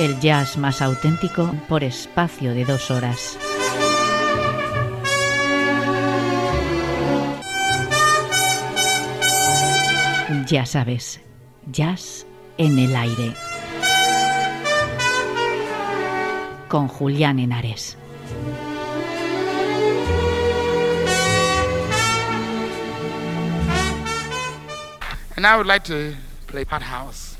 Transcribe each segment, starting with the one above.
El jazz más auténtico por espacio de dos horas. Ya sabes, jazz en el aire. Con Julián Henares. And I would like to play Pot House.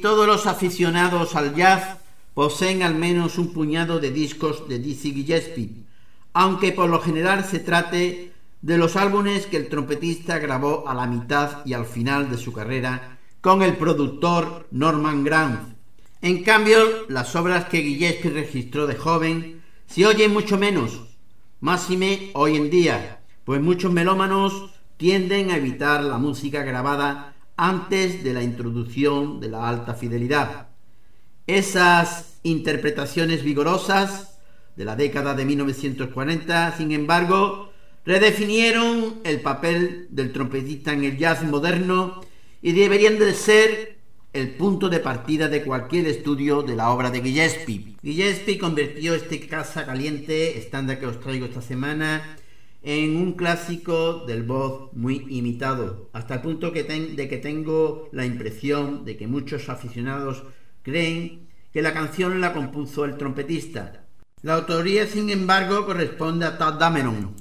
Todos los aficionados al jazz poseen al menos un puñado de discos de Dizzy Gillespie, aunque por lo general se trate de los álbumes que el trompetista grabó a la mitad y al final de su carrera con el productor Norman Grant. En cambio, las obras que Gillespie registró de joven se oyen mucho menos, máxime hoy en día, pues muchos melómanos tienden a evitar la música grabada antes de la introducción de la alta fidelidad. Esas interpretaciones vigorosas de la década de 1940, sin embargo, redefinieron el papel del trompetista en el jazz moderno y deberían de ser el punto de partida de cualquier estudio de la obra de Gillespie. Gillespie convirtió este Casa Caliente, estándar que os traigo esta semana, en un clásico del voz muy imitado, hasta el punto de que tengo la impresión de que muchos aficionados creen que la canción la compuso el trompetista. La autoría, sin embargo, corresponde a Todd Dameron,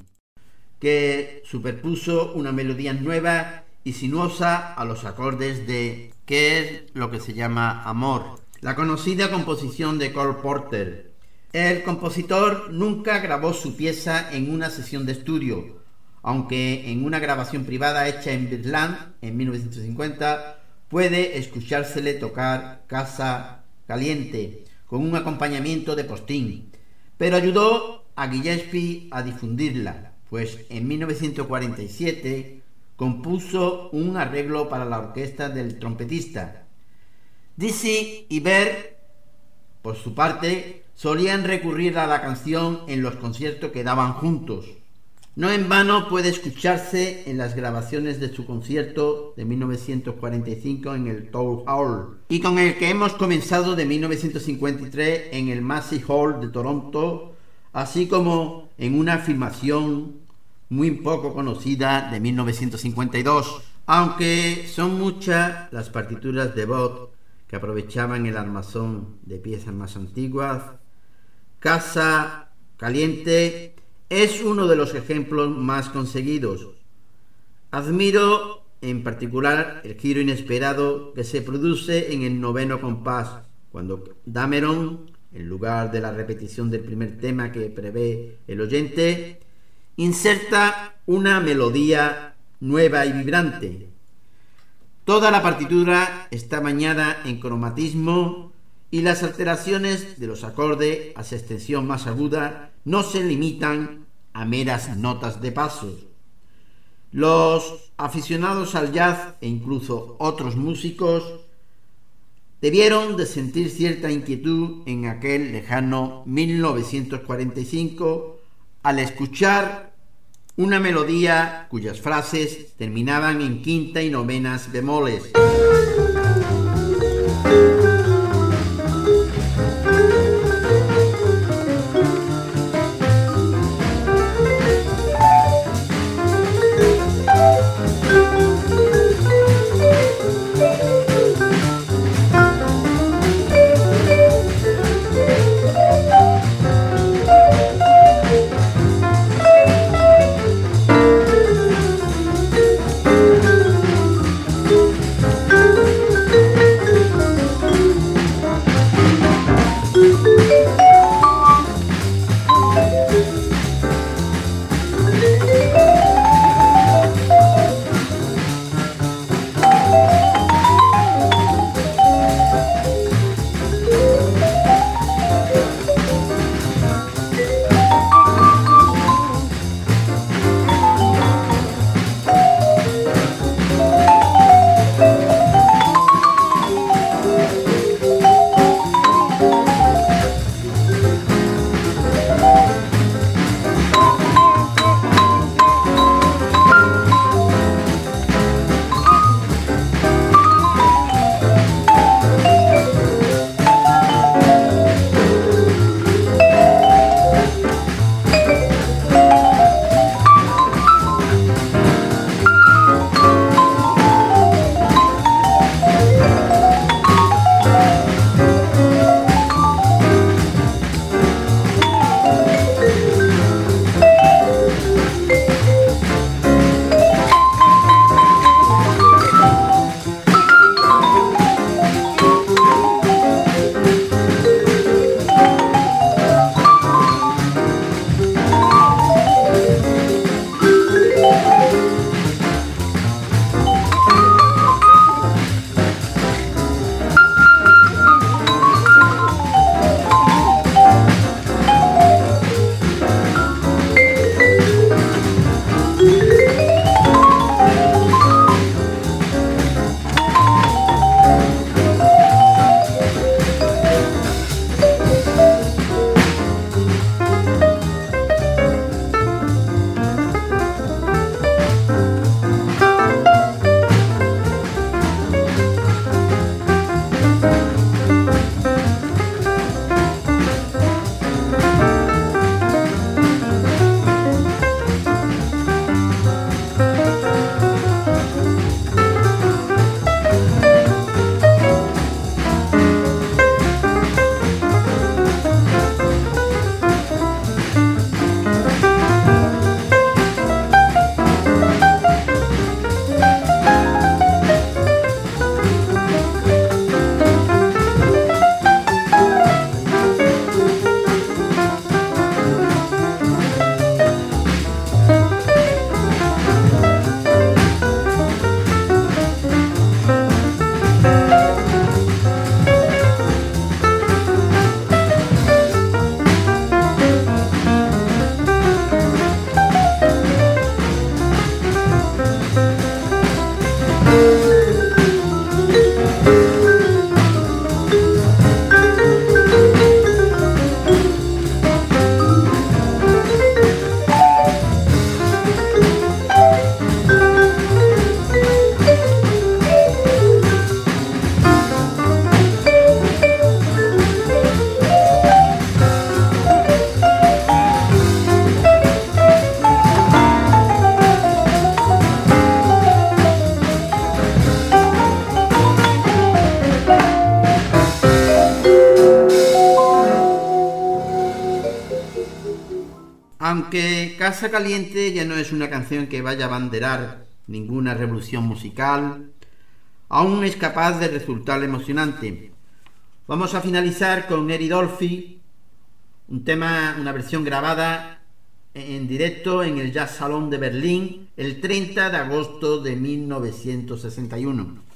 que superpuso una melodía nueva y sinuosa a los acordes de ¿Qué es lo que se llama amor? La conocida composición de Cole Porter, el compositor nunca grabó su pieza en una sesión de estudio, aunque en una grabación privada hecha en Birland en 1950 puede escuchársele tocar Casa Caliente con un acompañamiento de postín, pero ayudó a Gillespie a difundirla, pues en 1947 compuso un arreglo para la orquesta del trompetista. Dizzy y Ver, por su parte, solían recurrir a la canción en los conciertos que daban juntos. No en vano puede escucharse en las grabaciones de su concierto de 1945 en el Toll Hall y con el que hemos comenzado de 1953 en el Massey Hall de Toronto, así como en una filmación muy poco conocida de 1952. Aunque son muchas las partituras de Bott que aprovechaban el armazón de piezas más antiguas, Casa Caliente es uno de los ejemplos más conseguidos. Admiro en particular el giro inesperado que se produce en el noveno compás, cuando Dameron, en lugar de la repetición del primer tema que prevé el oyente, inserta una melodía nueva y vibrante. Toda la partitura está bañada en cromatismo y las alteraciones de los acordes a su extensión más aguda no se limitan a meras notas de paso. Los aficionados al jazz e incluso otros músicos debieron de sentir cierta inquietud en aquel lejano 1945 al escuchar una melodía cuyas frases terminaban en quinta y novenas bemoles. Caliente ya no es una canción que vaya a banderar ninguna revolución musical, aún es capaz de resultar emocionante. Vamos a finalizar con Dolphy, un tema, una versión grabada en directo en el Jazz Salón de Berlín el 30 de agosto de 1961.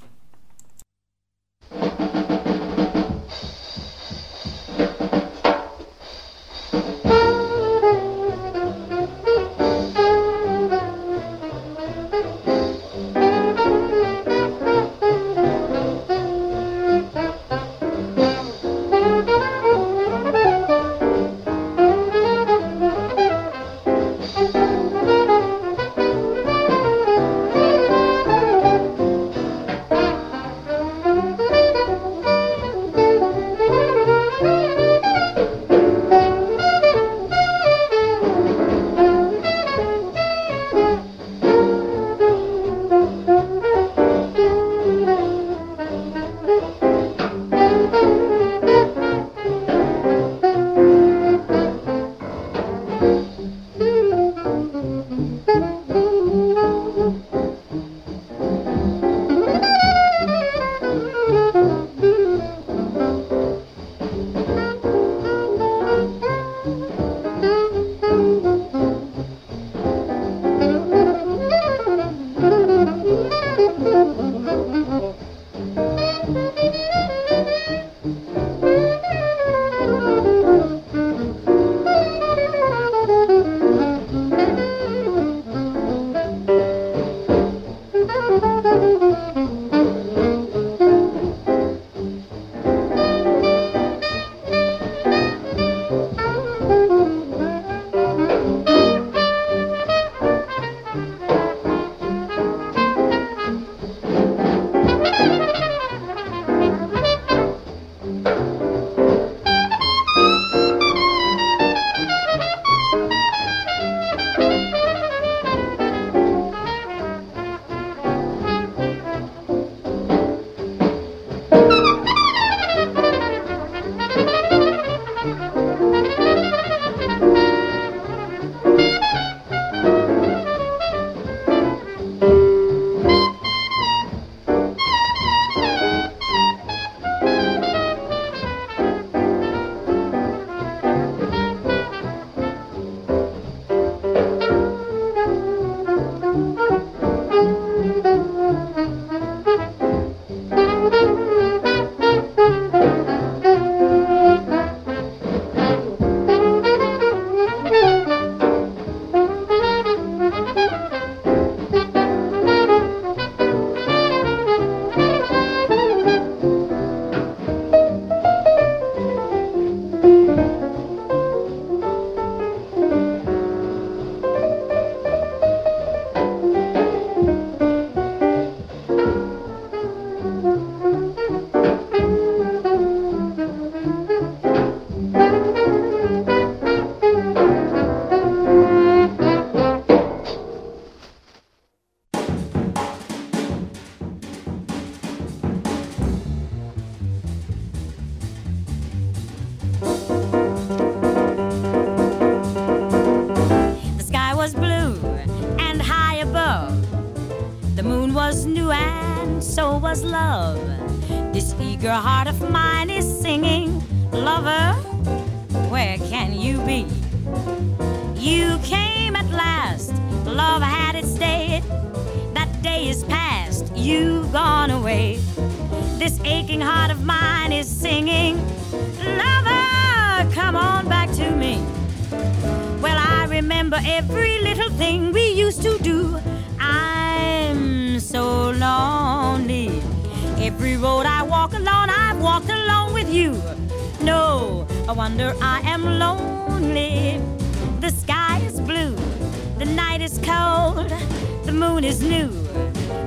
Remember every little thing we used to do. I'm so lonely. Every road I walk alone, I've walked alone with you. No, I wonder I am lonely. The sky is blue, the night is cold, the moon is new,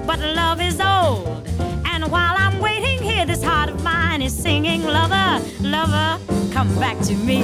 but love is old. And while I'm waiting here, this heart of mine is singing, Lover, lover, come back to me.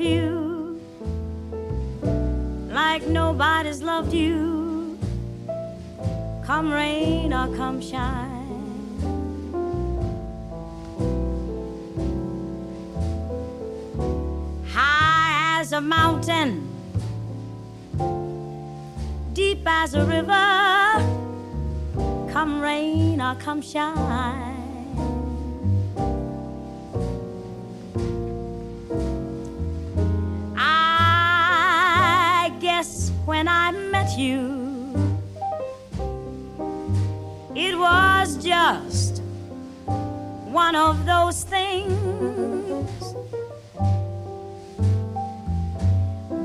You like nobody's loved you. Come rain or come shine. High as a mountain, deep as a river. Come rain or come shine. When I met you, it was just one of those things.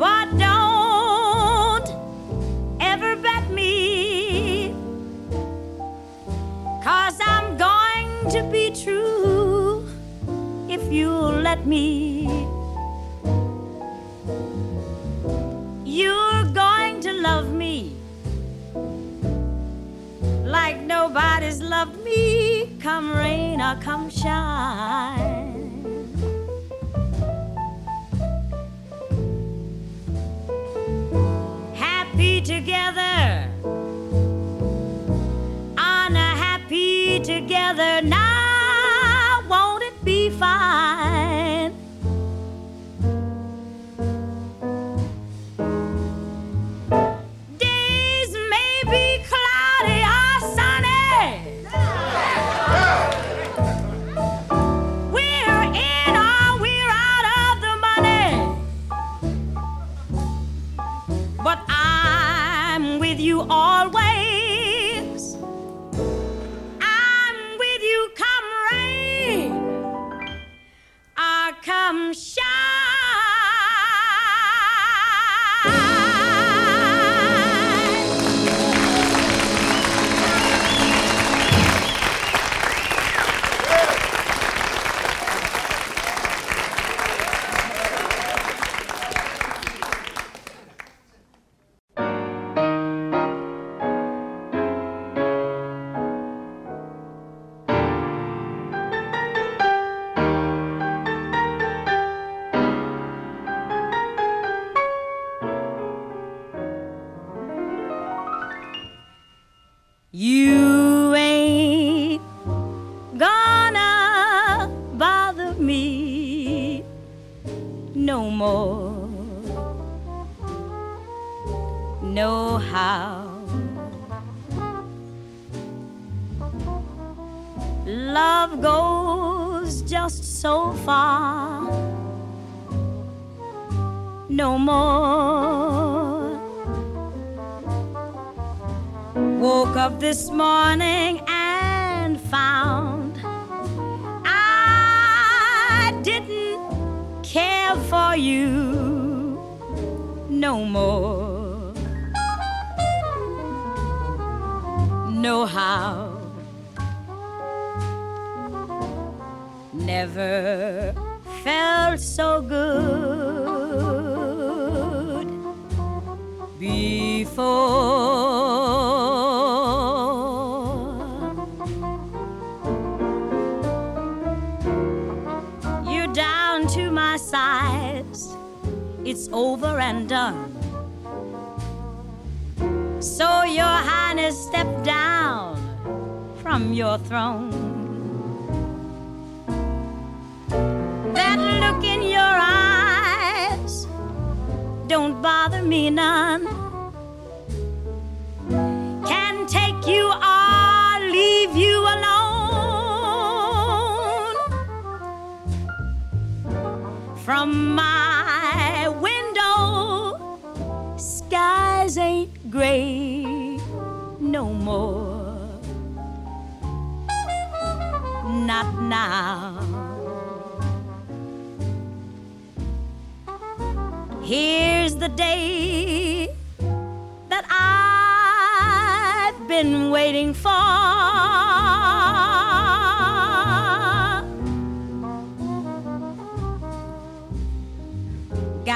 But don't ever bet me, cause I'm going to be true if you'll let me. Come rain or come shine. Happy together, unhappy together. Now, won't it be fine?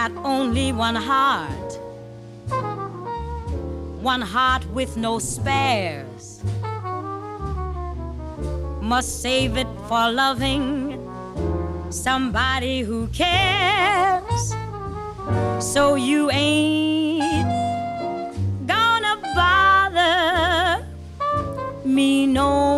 Got only one heart, one heart with no spares. Must save it for loving somebody who cares. So you ain't gonna bother me no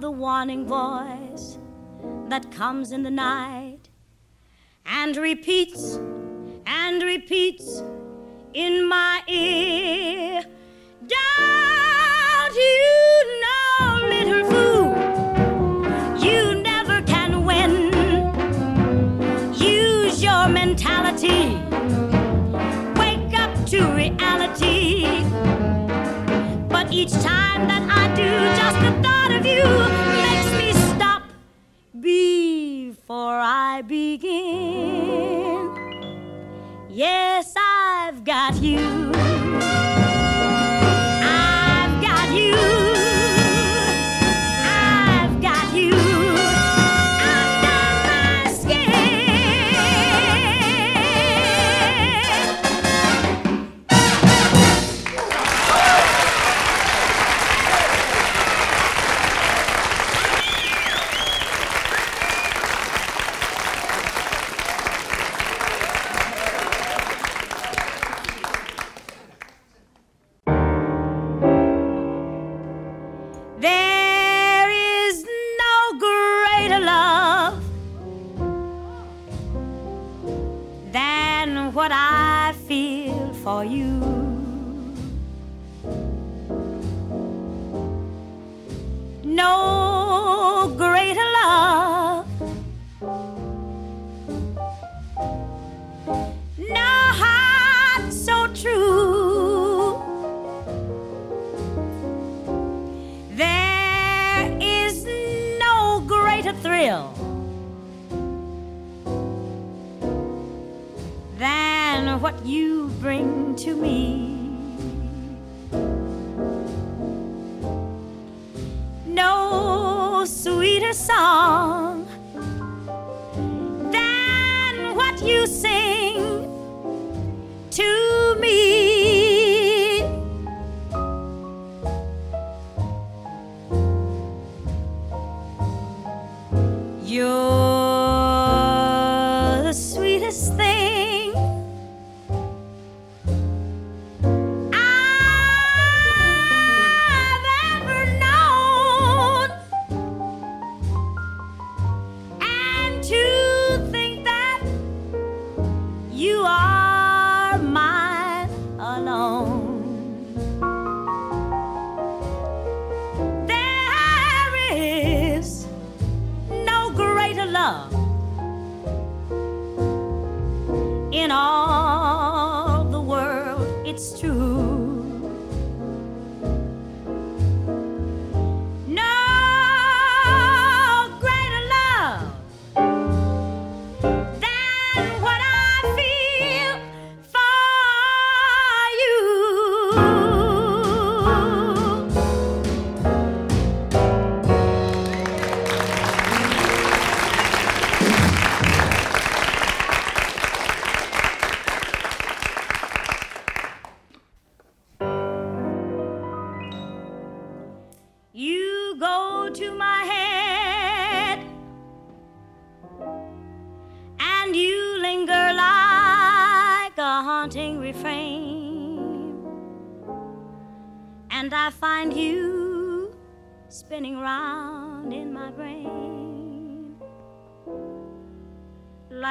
the warning voice that comes in the night and repeats and repeats in my ear. Don't you know, little fool, you never can win. Use your mentality, wake up to reality. But each time that I do, just the of you makes me stop before I begin. Yes, I've got you. You bring to me. No sweeter song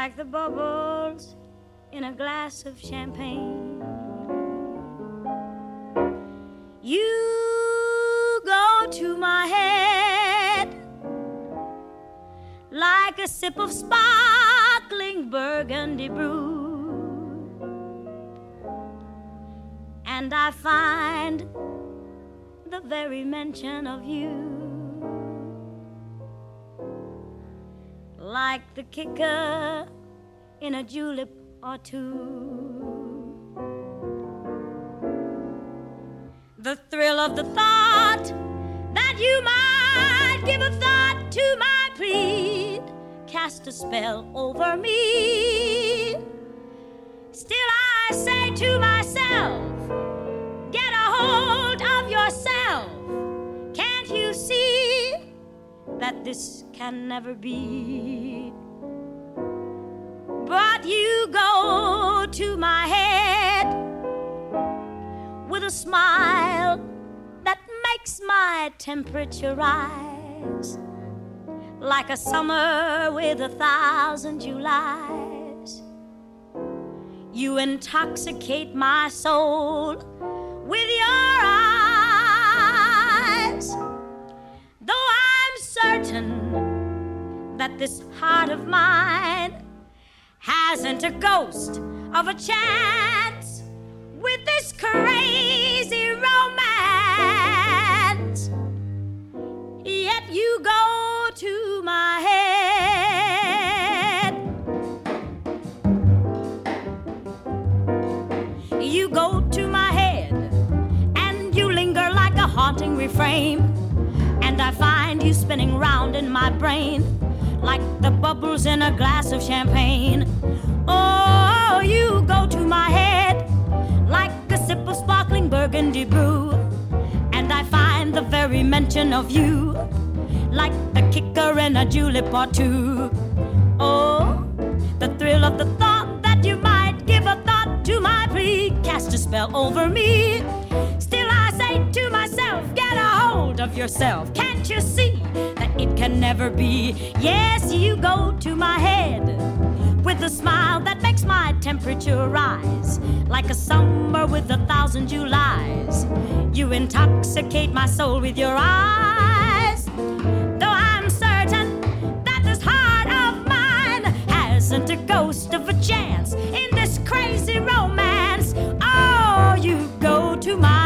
like the bubbles in a glass of champagne. You go to my head like a sip of sparkling burgundy brew. And I find the very mention of you like the kicker in a julep or two. The thrill of the thought that you might give a thought to my plead cast a spell over me. Still, I say to myself, get a hold of yourself. Can't you see that this can never be? But you go to my head with a smile that makes my temperature rise like a summer with a thousand Julys. You intoxicate my soul with your eyes. Certain that this heart of mine hasn't a ghost of a chance with this crazy romance. Yet you go to my head. You go to my head and you linger like a haunting refrain. And I find you spinning round in my brain like the bubbles in a glass of champagne. Oh, you go to my head like a sip of sparkling burgundy brew. And I find the very mention of you like a kicker in a julep or two. Oh, the thrill of the thought that you might give a thought to my plea cast a spell over me. Say to myself, get a hold of yourself. Can't you see that it can never be? Yes, you go to my head with a smile that makes my temperature rise like a summer with a thousand Julys. You intoxicate my soul with your eyes. Though I'm certain that this heart of mine hasn't a ghost of a chance in this crazy romance. Oh, you go to my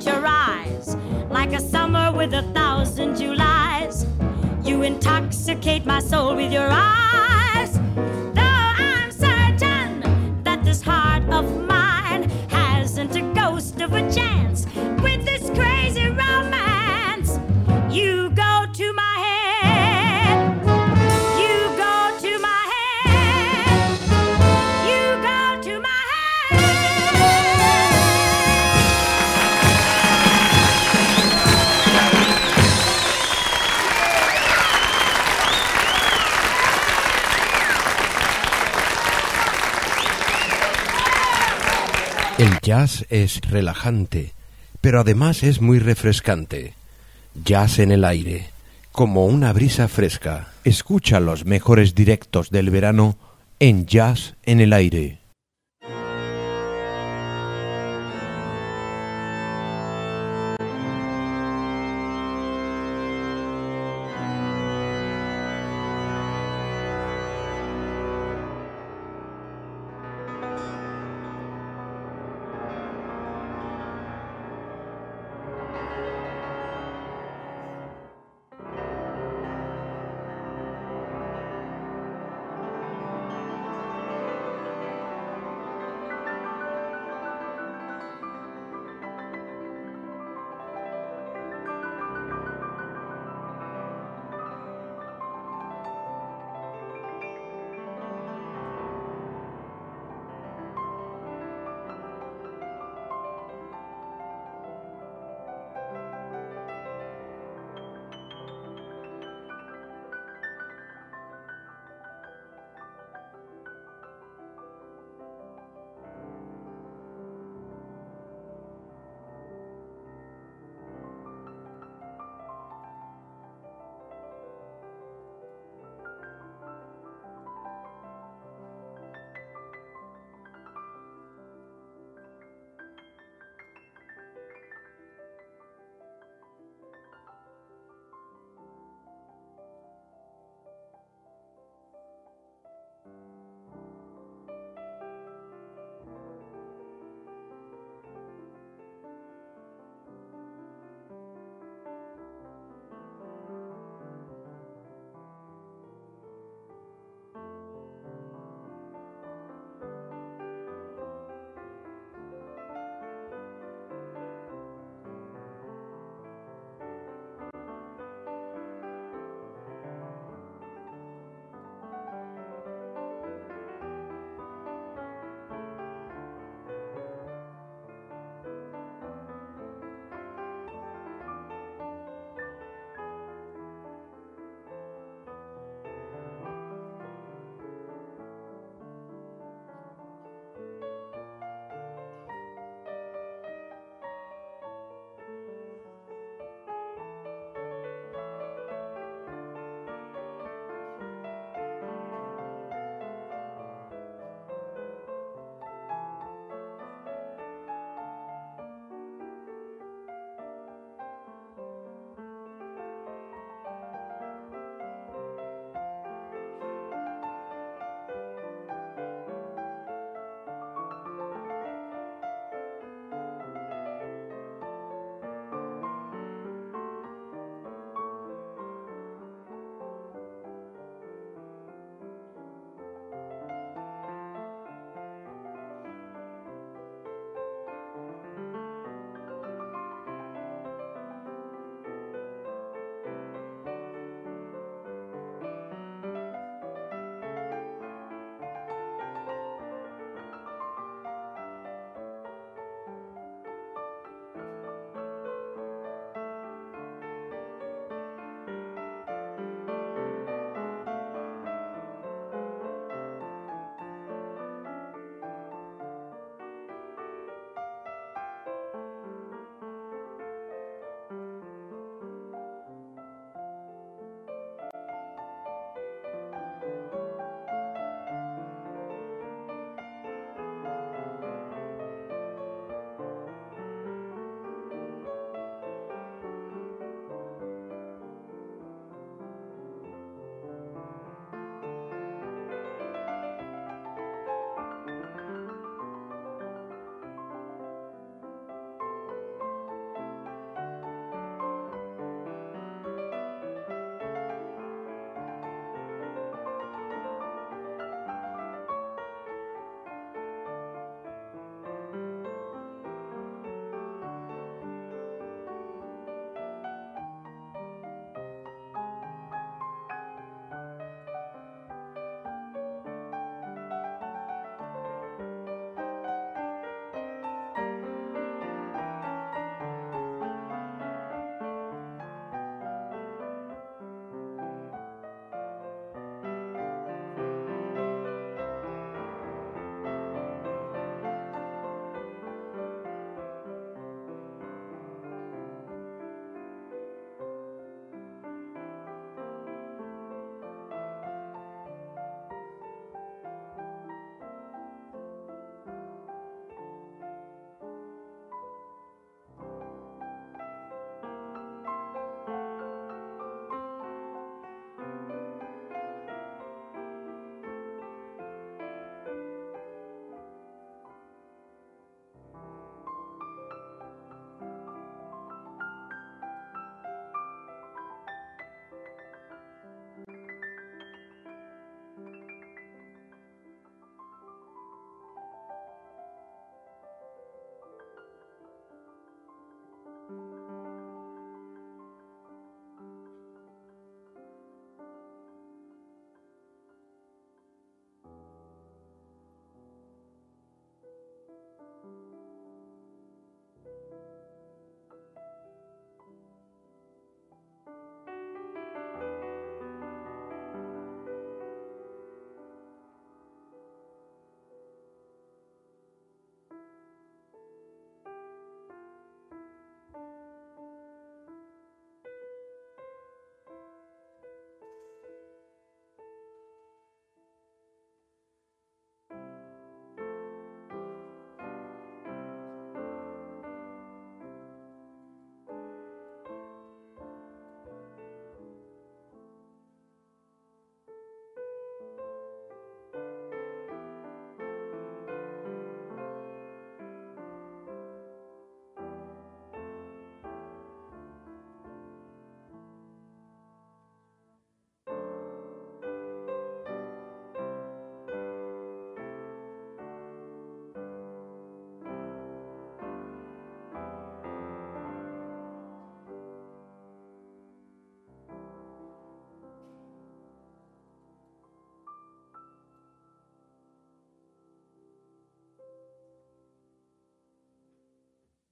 temperature rise like a summer with a thousand Julys. You intoxicate my soul with your eyes. Jazz es relajante, pero además es muy refrescante. Jazz en el aire, como una brisa fresca. Escucha los mejores directos del verano en Jazz en el aire.